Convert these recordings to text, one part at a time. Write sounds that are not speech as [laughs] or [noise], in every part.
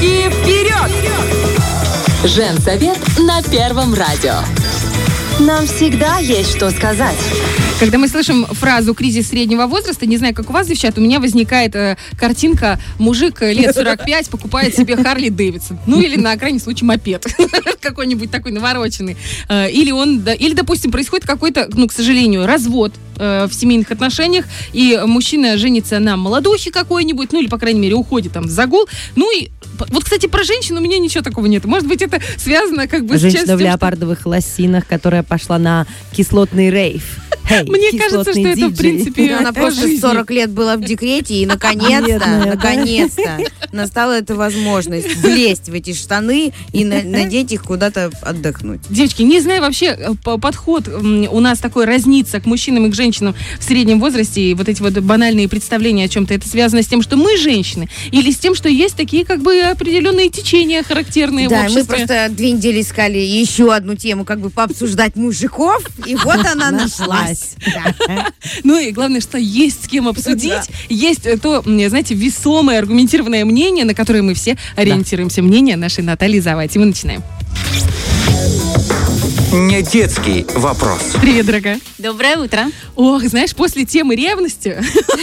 Девочки, вперед! Женсовет на Первом радио. Нам всегда есть что сказать. Когда мы слышим фразу «кризис среднего возраста», не знаю, как у вас, девчат, у меня возникает э, картинка «мужик э, лет [laughs] 45 покупает себе Харли Дэвидсон». Ну, или на крайний случай мопед. [laughs] Какой-нибудь такой навороченный. Э, или он, или, допустим, происходит какой-то, ну, к сожалению, развод э, в семейных отношениях, и мужчина женится на молодухе какой-нибудь, ну, или, по крайней мере, уходит там в загул. Ну, и вот, кстати, про женщин у меня ничего такого нет. Может быть, это связано как бы с Женщина в леопардовых лосинах, которая пошла на кислотный рейв. Эй, Мне кажется, что это, в принципе, Она по просто жизни. 40 лет была в декрете, и наконец-то, да? наконец-то настала эта возможность влезть в эти штаны и на- надеть их куда-то отдохнуть. Девочки, не знаю вообще, э, по- подход у нас такой разнится к мужчинам и к женщинам в среднем возрасте, и вот эти вот банальные представления о чем-то, это связано с тем, что мы женщины, или с тем, что есть такие как бы определенные течения характерные в Да, мы обществе? просто две недели искали еще одну тему, как бы пообсуждать мужиков, и вот она нашлась. Да. [laughs] Ну и главное, что есть с кем обсудить, есть э, то, знаете, весомое, аргументированное мнение, на которое мы все ориентируемся. Мнение нашей Натальи Завати. Мы начинаем. Не детский вопрос. Привет, дорогая. Доброе утро. Ох, знаешь, после темы ревности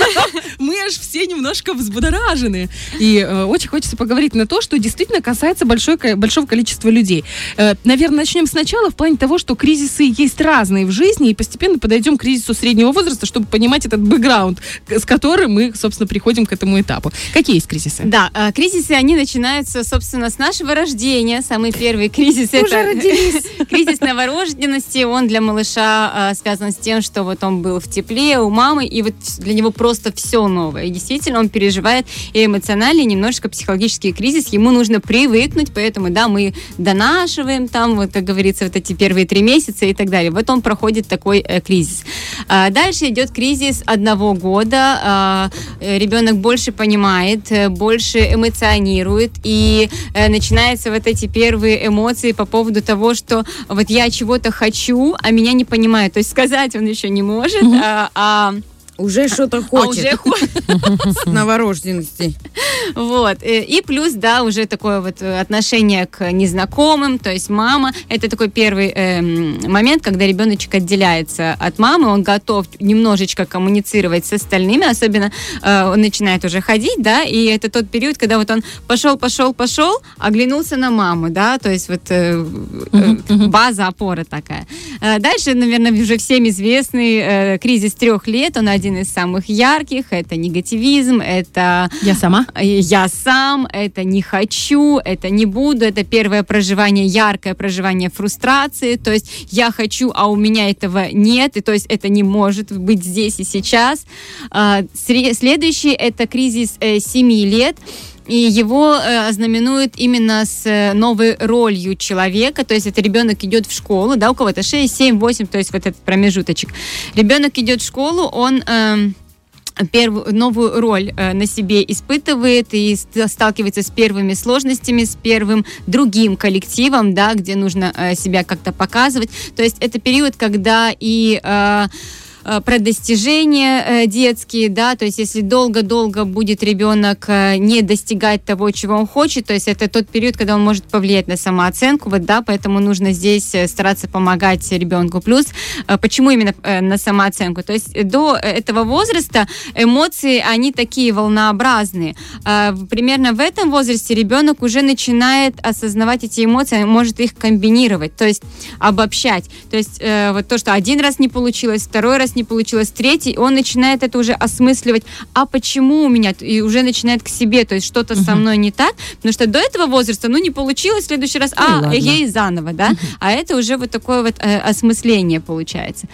[laughs] мы аж все немножко взбудоражены. И э, очень хочется поговорить на то, что действительно касается большой, большого количества людей. Э, наверное, начнем сначала в плане того, что кризисы есть разные в жизни, и постепенно подойдем к кризису среднего возраста, чтобы понимать этот бэкграунд, с которым мы, собственно, приходим к этому этапу. Какие есть кризисы? Да, э, кризисы, они начинаются, собственно, с нашего рождения. Самый первый кризис это [laughs] кризис новорожденности. Он для малыша э, связан с тем, что вот он был в тепле у мамы, и вот для него просто все новое. И действительно, он переживает и эмоциональный, и немножечко психологический кризис. Ему нужно привыкнуть, поэтому, да, мы донашиваем там, вот, как говорится, вот эти первые три месяца и так далее. Вот он проходит такой э, кризис. А Дальше идет кризис одного года. А, э, Ребенок больше понимает, э, больше эмоционирует, и э, начинаются вот эти первые эмоции по поводу того, что вот я чего-то хочу, а меня не понимают. То есть сказать он еще не может, а, а- Уже что-то а хочет уже хочет. с новорожденности. Вот. э, И плюс, да, уже такое вот э, отношение к незнакомым, то есть мама. Это такой первый эм, момент, когда ребеночек отделяется от мамы, он готов немножечко коммуницировать с остальными, особенно э, он начинает уже ходить, да, и это тот период, когда вот он пошел, пошел, пошел, оглянулся на маму, да, то есть вот э, э, база, опора такая. Э, Дальше, наверное, уже всем известный э, кризис трех лет, он один из самых ярких, это негативизм, это Я сама? я сам, это не хочу, это не буду, это первое проживание, яркое проживание фрустрации, то есть я хочу, а у меня этого нет, и то есть это не может быть здесь и сейчас. А, Следующий это кризис э, семи лет. И его э, ознаменует именно с э, новой ролью человека, то есть это ребенок идет в школу, да, у кого-то 6, 7, 8, то есть вот этот промежуточек. Ребенок идет в школу, он... эм, первую новую роль э, на себе испытывает и ст- сталкивается с первыми сложностями, с первым другим коллективом, да, где нужно э, себя как-то показывать. То есть это период, когда и э, э, про достижения э, детские, да, то есть если долго-долго будет ребенок э, не достигать того, чего он хочет, то есть это тот период, когда он может повлиять на самооценку, вот, да, поэтому нужно здесь э, стараться помогать ребенку. Плюс, э, почему именно э, на самооценку? То есть э, до этого возраста эмоции, они такие волнообразные. Примерно в этом возрасте ребенок уже начинает осознавать эти эмоции, может их комбинировать, то есть обобщать. То есть э, вот то, что один раз не получилось, второй раз не получилось, третий, он начинает это уже осмысливать, а почему у меня, и уже начинает к себе, то есть что-то со мной не так, потому что до этого возраста, ну не получилось, в следующий раз, а, ладно. эгей, заново, да, а это уже вот такое вот э, осмысление получается.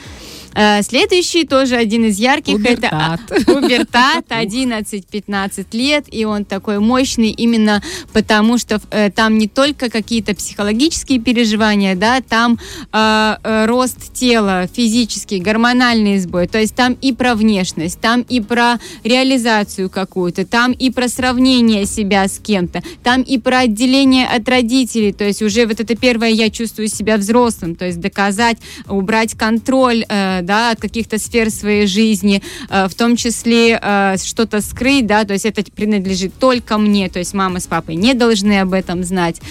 Э, Следующий тоже один из ярких, Пубертат. это пубертат, 11-15 [laughs] лет, и он такой мощный именно потому, что э, там не только какие-то психологические переживания, да, там э, э, рост тела, физический, гормональный сбой, то есть там и про внешность, там и про реализацию какую-то, там и про сравнение себя с кем-то, там и про отделение от родителей, то есть уже вот это первое я чувствую себя взрослым, то есть доказать, убрать контроль, э, да, от каких-то сфер своей жизни, э, в том числе э, что-то скрыть, да, то есть это принадлежит только мне, то есть мама с папой не должны об этом знать.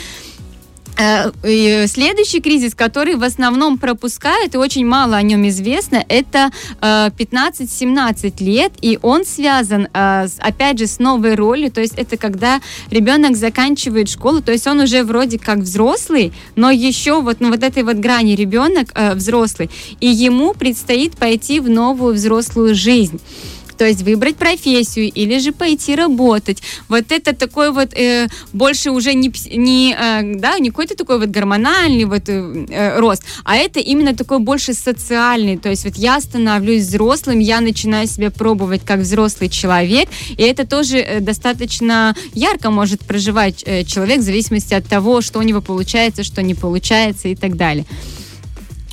Э, Следующий кризис, который в основном пропускают, и очень мало о нем известно, это э, 15-17 лет, и он связан, э, опять же, с новой ролью, то есть это когда ребенок заканчивает школу, то есть он уже вроде как взрослый, но еще вот на вот этой вот грани ребенок э, взрослый, и ему предстоит пойти в новую взрослую жизнь. То есть выбрать профессию или же пойти работать. Вот это такой вот э, больше уже не, не, э, да, не какой-то такой вот гормональный вот э, э, рост, а это именно такой больше социальный. То есть вот я становлюсь взрослым, я начинаю себя пробовать как взрослый человек, и это тоже э, достаточно ярко может проживать э, человек в зависимости от того, что у него получается, что не получается и так далее.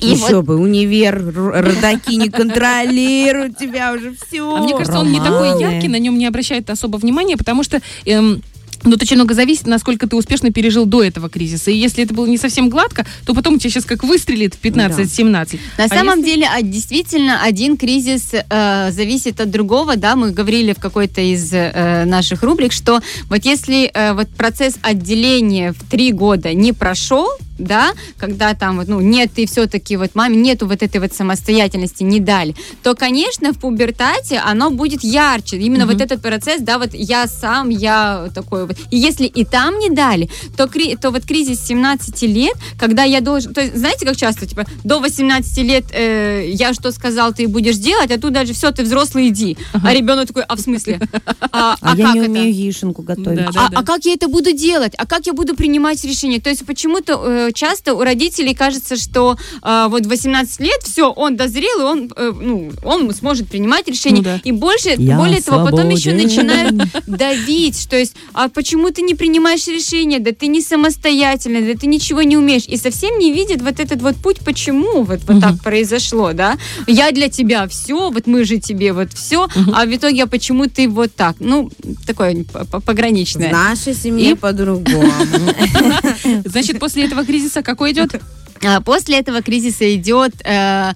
И Еще вот- бы, универ, родаки не контролируют тебя уже все. А мне кажется, он не такой Романы. яркий, на нем не обращают особо внимания, потому что... эм, Тут очень много зависит, насколько ты успешно пережил до этого кризиса. И если это было не совсем гладко, то потом у тебя сейчас как выстрелит в 15-17. На А самом если- деле, а, действительно, один кризис э, зависит от другого, да, мы говорили в какой-то из э, наших рубрик, что вот если э, вот процесс отделения в три года не прошел, да, когда там вот, ну, нет, и все-таки вот маме нету вот этой вот самостоятельности, не дали, то, конечно, в пубертате оно будет ярче. Именно вот этот процесс, да, вот я сам, я такой вот. И если и там не дали, то, кри- то вот кризис 17 лет, когда я должен, то есть, знаете, как часто, типа, до 18 лет э, я что сказал, ты будешь делать, а тут даже все, ты взрослый, иди. А ребенок такой, а в смысле? [laughs] А, А, а я как не это? умею яишенку готовить. Да, а, а как я это буду делать? А как я буду принимать решения? То есть почему-то э, часто у родителей кажется, что э, вот в 18 лет все, он дозрел, и он, э, ну, он сможет принимать решения. Ну да. И больше, Я более того, потом еще свободен. начинают давить. То есть, а почему ты не принимаешь решения? Да ты не самостоятельный, да ты ничего не умеешь. И совсем не видят вот этот вот путь, почему вот, вот так произошло, да? Я для тебя все, вот мы же тебе вот все, а в итоге, а почему ты вот так? Ну, такое п- п- В пограничное. нашей семье И- по-другому. [laughs] Значит, после этого кризиса какой идет? [laughs] А, После этого кризиса идет э,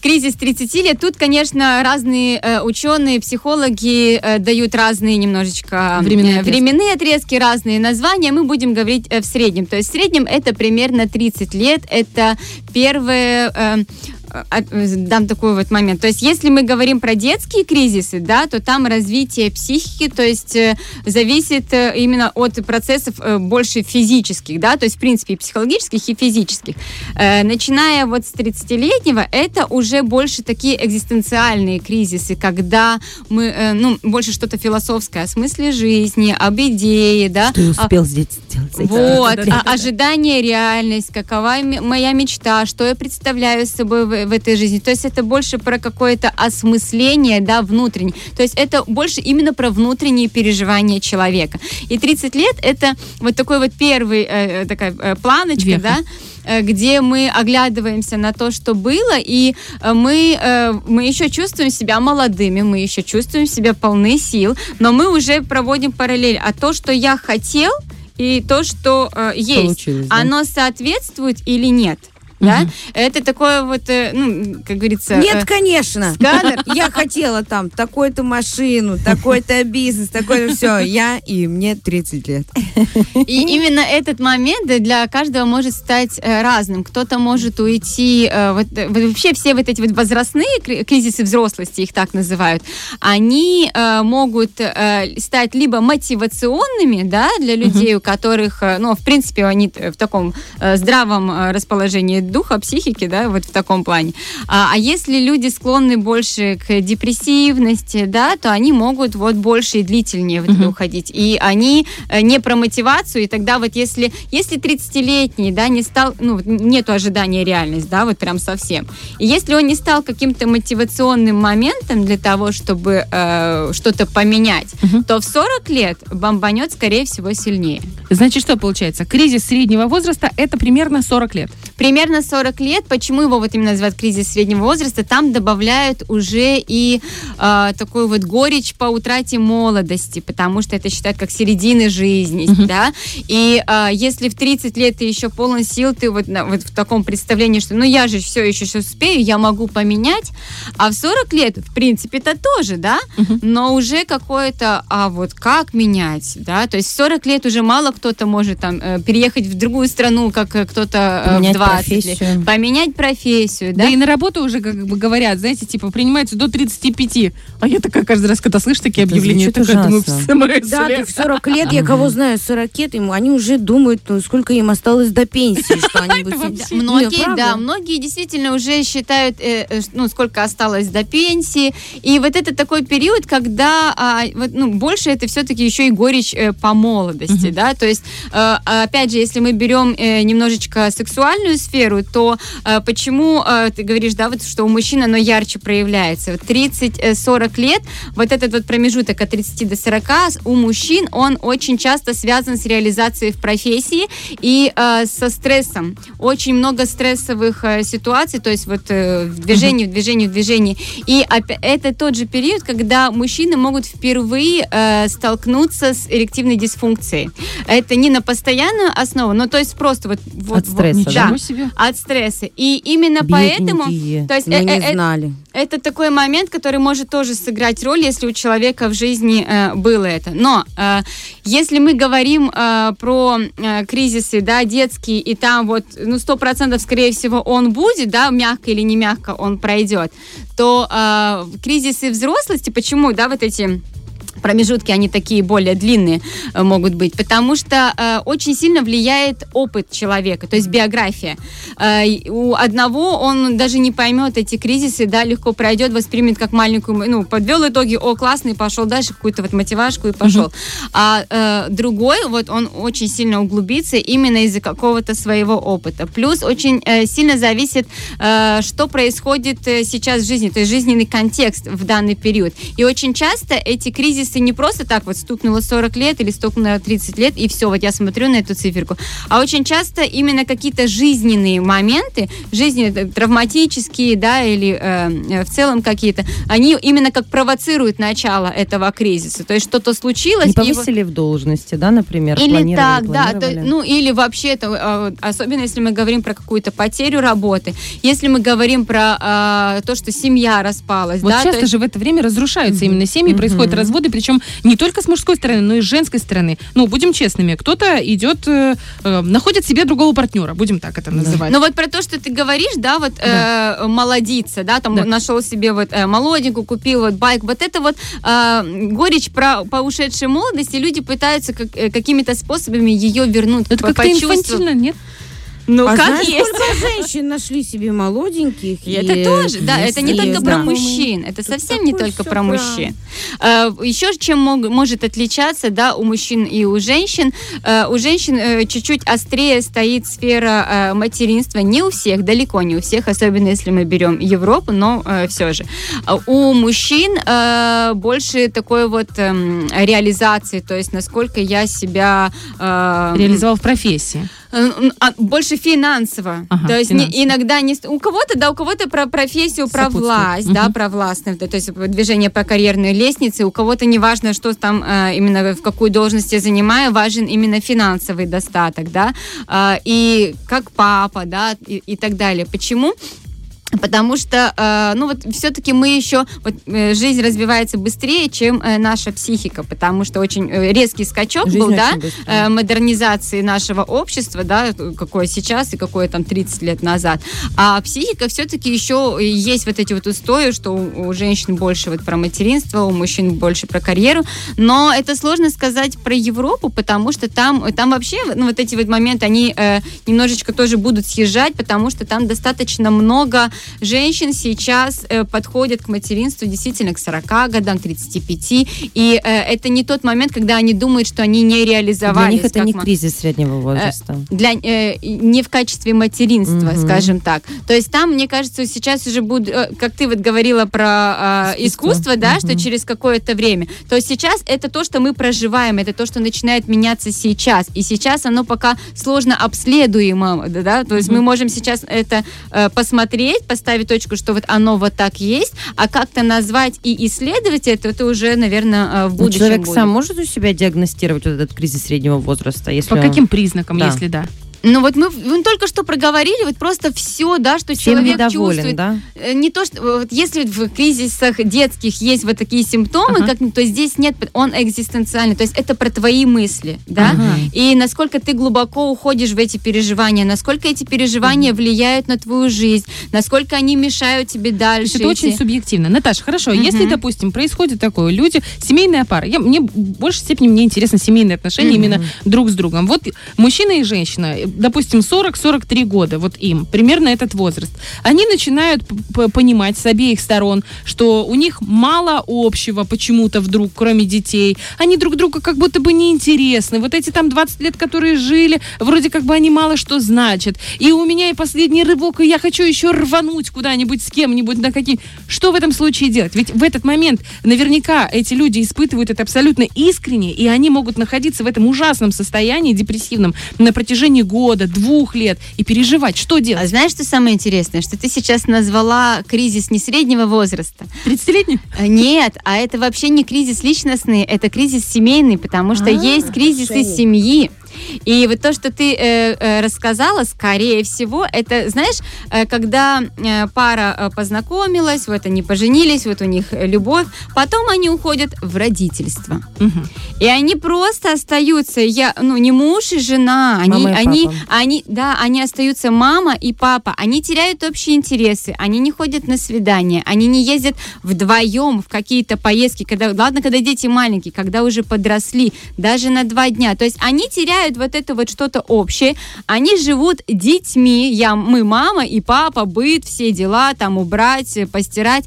кризис 30 лет. Тут, конечно, разные э, ученые, психологи э, дают разные немножечко Временные э, отрезки. временные отрезки, разные названия. Мы будем говорить э, в среднем. То есть в среднем это примерно 30 лет. Это первые... э, э, дам такой вот момент. То есть, если мы говорим про детские кризисы, да, то там развитие психики, то есть э, зависит э, именно от процессов э, больше физических, да, то есть, в принципе, и психологических, и физических. Э, начиная вот с 30-летнего, это уже больше такие экзистенциальные кризисы, когда мы, э, ну, больше что-то философское о смысле жизни, об идее, да, Что я успел здесь сделать? вот, ожидание, реальность, какова моя мечта, что я представляю собой в, в этой жизни. То есть это больше про какое-то осмысление, да, внутреннее. То есть это больше именно про внутренние переживания человека. И 30 лет это вот такой вот первый, э, э, такая э, планочка, Веха. да, э, где мы оглядываемся на то, что было, и мы, мы еще чувствуем себя молодыми, мы еще чувствуем себя полны сил, но мы уже проводим параллель. А то, что я хотел, и то, что э, есть, Получилось, да? оно соответствует или нет? Да? Это такое вот, э, ну, как говорится... э, Нет, конечно. сканер. [laughs] Я хотела там такую-то машину, такой-то бизнес, такое все. Я и мне 30 лет. И именно этот момент для каждого может стать э, разным. Кто-то может уйти, вот, вообще все вот эти вот возрастные кри- кризисы взрослости, их так называют, они могут стать либо мотивационными, да, для людей, у которых, ну, в принципе, они в таком здравом расположении духа, психики, да, вот в таком плане. А, а если люди склонны больше к депрессивности, да, то они могут вот больше и длительнее в это уходить. И они э, не про мотивацию, и тогда вот если, если 30-летний, да, не стал, ну, вот нету ожидания реальность, да, вот прям совсем. И если он не стал каким-то мотивационным моментом для того, чтобы э, что-то поменять, то в 40 лет бомбанет, скорее всего, сильнее. Значит, что получается? Кризис среднего возраста – это примерно 40 лет. Примерно примерно 40 лет, почему его вот именно называют кризис среднего возраста, там добавляют уже и э, такую вот горечь по утрате молодости, потому что это считают как середины жизни, да, и э, если в 30 лет ты еще полон сил, ты вот, на- вот в таком представлении, что ну я же все еще все успею, я могу поменять, а в 40 лет, в принципе, это тоже, да, но уже какое-то, а вот как менять, да, то есть в 40 лет уже мало кто-то может там э, переехать в другую страну, как э, кто-то э, в Поменять 20 лет. Профессию. Поменять профессию, Да? да. и на работу уже как бы говорят, знаете, типа, принимается до 35. А я такая каждый раз, когда слышу такие Это объявления, такая думаю, в смысле? Да, ты в [laughs] 40 лет, я кого знаю, 40 лет, ему, они уже думают, ну, сколько им осталось до пенсии, [laughs] что они Многие, да, многие действительно уже считают, э, э, ну, сколько осталось до пенсии. И вот это такой период, когда, а, вот, ну, больше это все-таки еще и горечь э, по молодости, да, то есть, э, опять же, если мы берем немножечко сексуальную сферу, то э, почему э, ты говоришь, да, вот, что у мужчин оно ярче проявляется? Вот 30-40 лет, вот этот вот промежуток от 30 до 40 с- у мужчин, он очень часто связан с реализацией в профессии и э, со стрессом. Очень много стрессовых э, ситуаций, то есть вот э, в движении, в движении, в движении. И это тот же период, когда мужчины могут впервые э, столкнуться с эрективной дисфункцией. Это не на постоянную основу, но то есть просто вот... вот От стресса, вот, да? Себе. От стресса. И именно поэтому... Бедненькие. То есть Мы э- не э- э- знали. это такой момент, который может тоже сыграть роль, если у человека в жизни э, было это. Но э, если мы говорим э, про э, кризисы, да, детские, и там вот, ну, сто процентов, скорее всего, он будет, да, мягко или не мягко он пройдет, то э, кризисы взрослости, почему, да, вот эти промежутки, они такие более длинные э, могут быть, потому что э, очень сильно влияет опыт человека, то есть биография. Э, у одного он даже не поймет эти кризисы, да, легко пройдет, воспримет как маленькую, ну, подвел итоги, о, классный, пошел дальше, какую-то вот мотивашку и пошел. А э, другой, вот он очень сильно углубится именно из-за какого-то своего опыта. Плюс очень э, сильно зависит, э, что происходит э, сейчас в жизни, то есть жизненный контекст в данный период. И очень часто эти кризисы не просто так вот стукнуло 40 лет или стукнуло 30 лет, и все, вот я смотрю на эту циферку, а очень часто именно какие-то жизненные моменты, жизни э, травматические, да, или э, э, в целом какие-то, они именно как провоцируют начало этого кризиса. То есть что-то случилось, Не повысили в должности, да, например, или так, да, то- ну или вообще, это, э, особенно если мы говорим про какую-то потерю работы, если мы говорим про э, то, что семья распалась, Вот да, то часто есть- же в это время разрушаются именно семьи, происходят разводы, причем не только с мужской стороны, но и с женской стороны. Ну, будем честными, кто-то идет, э, э, находит себе другого партнера, будем так это называть. Ну вот про то, что ты говоришь, да, вот э, молодиться, да, там Да. нашел себе вот э, молоденькую, купил вот байк, вот это вот э, горечь про по ушедшей молодости, люди пытаются как- э, какими-то способами ее вернуть, это как-то инфантильно, нет? Ну а как знаешь, есть. сколько женщин нашли себе молоденьких? И это тоже, да, это не и- только про мужчин, это совсем не только про мужчин. Э, Еще чем мог- может отличаться, да, у мужчин и у женщин, э, у женщин э, чуть-чуть острее стоит сфера э, материнства, не у всех, далеко не у всех, особенно если мы берем Европу, но все же. А У мужчин э, больше такой вот эм, реализации, то есть насколько я себя э, Реализовал в профессии. Э, а, больше финансово. Ага, то есть не- иногда не... У кого-то, да, у кого-то про профессию, про власть, да, Мгм. про властность, да, то есть движение по карьерной лестнице. У кого-то не важно, что там э, именно в какую должность я занимаю, важен именно финансовый достаток, да, А, и как папа, да, и, и так далее. Почему? Потому что, э, ну вот, все-таки мы еще, вот, э, жизнь развивается быстрее, чем э, наша психика, потому что очень резкий скачок Жизнь был, да, э, модернизации нашего общества, да, какое сейчас и какое там 30 лет назад. А психика все-таки еще есть вот эти вот устои, что у, у женщин больше вот про материнство, у мужчин больше про карьеру, но это сложно сказать про Европу, потому что там, там вообще, ну, вот эти вот моменты, они немножечко тоже будут съезжать, потому что там достаточно много женщин сейчас э, подходят к материнству действительно к 40 годам, 35, и э, это не тот момент, когда они думают, что они не реализовались. Для них это не ма- кризис среднего возраста. для, э, не в качестве материнства, Мгм. скажем так. То есть там, мне кажется, сейчас уже будут, э, как ты вот говорила про э, Искусство. искусство, да, Мгм. что через какое-то время. То есть сейчас это то, что мы проживаем, это то, что начинает меняться сейчас. И сейчас оно пока сложно обследуемо, да, да? то есть мы можем сейчас это э, посмотреть, поставить точку, что вот оно вот так есть, а как-то назвать и исследовать это, это уже, наверное, в Ну, будущем человек будет. сам может у себя диагностировать вот этот кризис среднего возраста, если По он- каким признакам, Да. если да? Ну вот мы, мы только что проговорили вот просто все, да, что всем человек недоволен, чувствует. да? Э, Не то, что вот если в кризисах детских есть вот такие симптомы, Ага. как, то здесь нет, он экзистенциальный. То есть это про твои мысли, да? Ага. И насколько ты глубоко уходишь в эти переживания, насколько эти переживания влияют на твою жизнь, насколько они мешают тебе дальше. это очень идти. субъективно. Наташа, хорошо, Мгм. если, допустим, происходит такое, люди, семейная пара, я, мне в большей степени мне интересно семейные отношения Мгм. именно друг с другом. Вот мужчина и женщина, допустим, 40-43 года, вот им, примерно этот возраст, они начинают понимать с обеих сторон, что у них мало общего почему-то вдруг, кроме детей. Они друг другу как будто бы неинтересны. Вот эти там 20 лет, которые жили, вроде как бы они мало что значат. И у меня и последний рывок, и я хочу еще рвануть куда-нибудь с кем-нибудь на какие... Что в этом случае делать? Ведь в этот момент наверняка эти люди испытывают это абсолютно искренне, и они могут находиться в этом ужасном состоянии депрессивном на протяжении года, двух лет и переживать. Что А делать? знаешь, что самое интересное? Что ты сейчас назвала кризис не среднего возраста, 30-летний? Э, Нет, а это вообще не кризис личностный, это кризис семейный, потому что есть кризисы семьи. И вот то, что ты э, э, рассказала, скорее всего, это, знаешь, э, когда э, пара познакомилась, вот они поженились, вот у них любовь, потом они уходят в родительство. Мгм. И они просто остаются, я, ну, не муж и жена, они, Мама и они, папа. они, да, они остаются мама и папа, они теряют общие интересы, они не ходят на свидания, они не ездят вдвоем в какие-то поездки, когда, ладно, когда дети маленькие, когда уже подросли, даже на два дня, то есть они теряют вот это вот что-то общее, они живут детьми, я, мы мама и папа, быт, все дела, там убрать, постирать,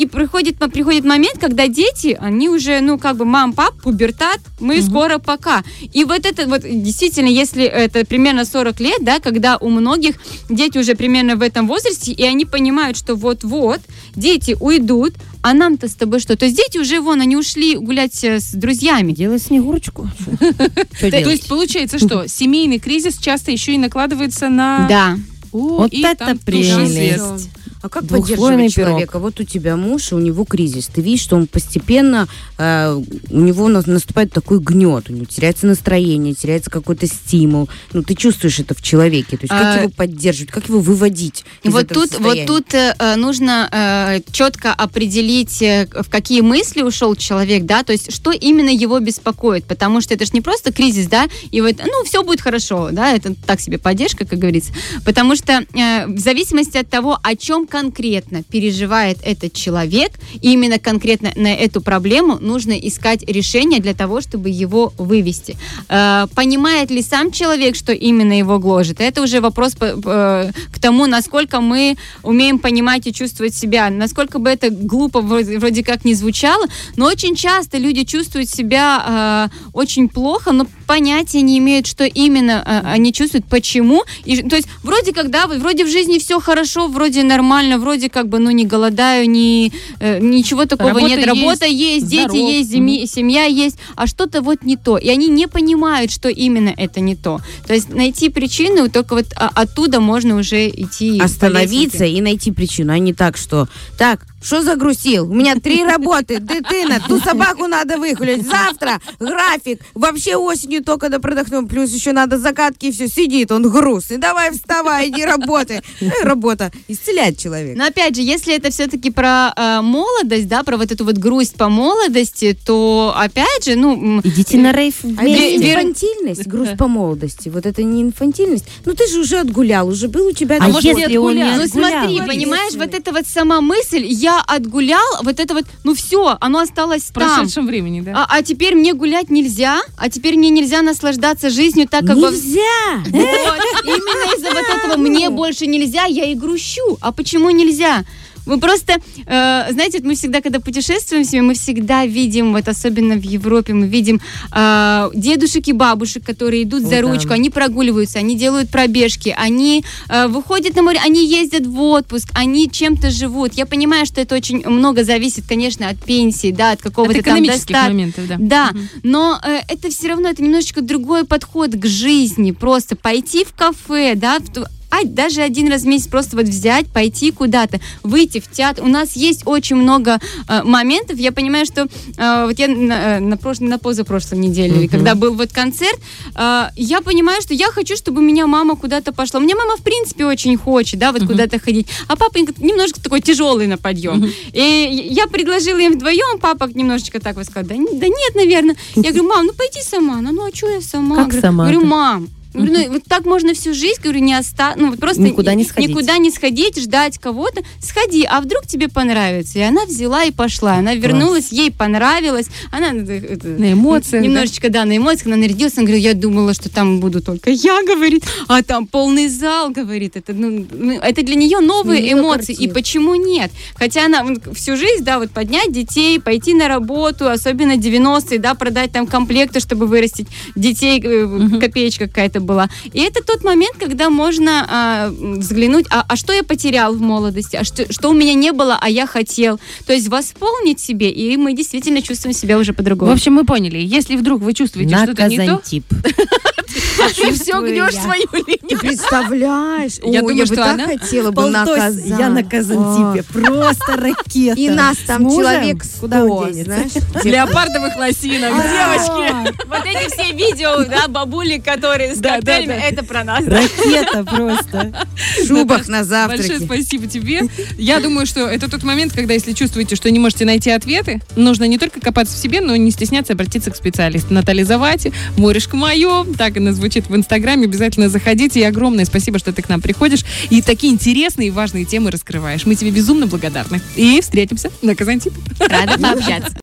и приходит, приходит момент, когда дети, они уже, ну, как бы, мам, пап, пубертат, мы скоро пока. И вот это вот, действительно, если это примерно 40 лет, да, когда у многих дети уже примерно в этом возрасте, и они понимают, что вот-вот, дети уйдут, а нам-то с тобой что? То есть дети уже, вон, они ушли гулять э, с друзьями. Делай снегурочку. [laughs] То есть делать? получается, что семейный кризис часто еще и накладывается на... Да. О, Вот и это прелесть. А как поддерживать человека? Вот у тебя муж, и у него кризис. Ты видишь, что он постепенно, э, у него на- наступает такой гнет, у него теряется настроение, теряется какой-то стимул. Ну, ты чувствуешь это в человеке. То есть как А, его поддерживать, как его выводить из Вот этого тут, вот тут э, э, нужно э, четко определить, э, в какие мысли ушел человек, да, то есть что именно его беспокоит, потому что это же не просто кризис, да, и вот, ну, все будет хорошо, да, это так себе поддержка, как говорится, потому что э, в зависимости от того, о чем конкретно переживает этот человек, и именно конкретно на эту проблему нужно искать решение для того, чтобы его вывести. Э, понимает ли сам человек, что именно его гложет? Это уже вопрос по- к тому, насколько мы умеем понимать и чувствовать себя. Насколько бы это глупо вроде, как не звучало, но очень часто люди чувствуют себя э, очень плохо, но понятия не имеют, что именно э, они чувствуют, почему. И, то есть вроде как, да, вроде в жизни все хорошо, вроде нормально, вроде как бы, ну, не голодаю, ни, э, ничего такого Работа нет. есть, Работа есть, дети здоров. есть, земи- семья есть, а что-то вот не то. И они не понимают, что именно это не то. То есть найти причину, только вот а, оттуда можно уже идти. Остановиться и найти причину, а не так, что так, что загрустил? У меня три работы, дитина, ту собаку надо выгулять. Завтра график. Вообще осенью только до продохнем. Плюс еще надо закатки и все. Сидит он грустный. Давай вставай, иди работай. И работа исцеляет человека. Но опять же, если это все-таки про э, молодость, да, про вот эту вот грусть по молодости, то опять же, ну, Идите на рейв А это Ве- не вер- инфантильность, грусть по молодости. Вот это не инфантильность. Ну ты же уже отгулял, уже был у тебя... А этот если год. он не Ну отгулял? смотри, понимаешь, вот эта вот сама мысль, я я отгулял, вот это вот, ну все, оно осталось В там. прошедшем времени, да. А, а теперь мне гулять нельзя, а теперь мне нельзя наслаждаться жизнью так, как Нельзя! [laughs] Вот. Именно из-за вот этого мне больше нельзя, я и грущу. А почему нельзя? Мы просто, э, знаете, вот мы всегда, когда путешествуем с ними, мы всегда видим, вот особенно в Европе, мы видим э, дедушек и бабушек, которые идут О, за да. ручку, они прогуливаются, они делают пробежки, они э, выходят на море, они ездят в отпуск, они чем-то живут. Я понимаю, что это очень много зависит, конечно, от пенсии, да, от От какого-то там экономических достатка. моментов, да. Да, но э, это все равно это немножечко другой подход к жизни. Просто пойти в кафе, да, в а даже один раз в месяц просто вот взять, пойти куда-то, выйти в театр. У нас есть очень много э, моментов. Я понимаю, что э, вот я на, э, на, прош- на позапрошлой неделе, когда был вот концерт, э, я понимаю, что я хочу, чтобы меня мама куда-то пошла. У меня мама, в принципе, очень хочет, да, вот куда-то ходить. А папа немножко такой тяжелый на подъем. И я предложила им вдвоем, папа немножечко так вот сказал, да, да нет, наверное. Я говорю, мам, ну пойди сама. Она, ну а что я сама? Как Говорю, сама-то? Говорю, мам, Говорю, ну, вот так можно всю жизнь, говорю, не оста... ну, вот просто Никуда не сходить. никуда не сходить, ждать кого-то. Сходи, а вдруг тебе понравится? И она взяла и пошла. Она вернулась, ей понравилось. Она э, это, На эмоциях, Немножечко, да, на эмоциях. Она нарядилась, она говорит, я думала, что там буду только я, [laughs] говорит, а там полный зал, говорит. Это, ну, ну, это для нее новые Сменила эмоции. И картинку. почему нет? Хотя она всю жизнь, да, вот поднять детей, пойти на работу, особенно 90-е, да, продать там комплекты, чтобы вырастить детей, э, копеечка какая-то была. И это тот момент, когда можно а, взглянуть, а, а что я потерял в молодости, а что, что у меня не было, а я хотел. То есть восполнить себе, и мы действительно чувствуем себя уже В по-другому. общем, мы поняли. Если вдруг вы чувствуете что-то не то, Наказантип. [laughs] ты все гнешь свою Ты линию. представляешь? Я думаю, что так она хотела бы наказать. я на Казантипе. Просто ракета. И нас там человек Куда он 100, денется? знаешь? [laughs] В леопардовых лосинах, девочки. Вот эти все видео, да, бабули, которые с коктейлями, да. это про нас. Ракета просто. [laughs] В шубах на Большое завтраке. спасибо тебе. Я думаю, что это тот момент, когда если чувствуете, что не можете найти ответы, нужно не только копаться в себе, но и не стесняться обратиться к специалисту. Наталья Завати, морешка мое, так она звучит в Инстаграме. Обязательно заходите. И огромное спасибо, что ты к нам приходишь и такие интересные и важные темы раскрываешь. Мы тебе безумно благодарны. И встретимся на Казантипе. Рада пообщаться.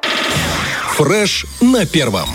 Фреш на первом.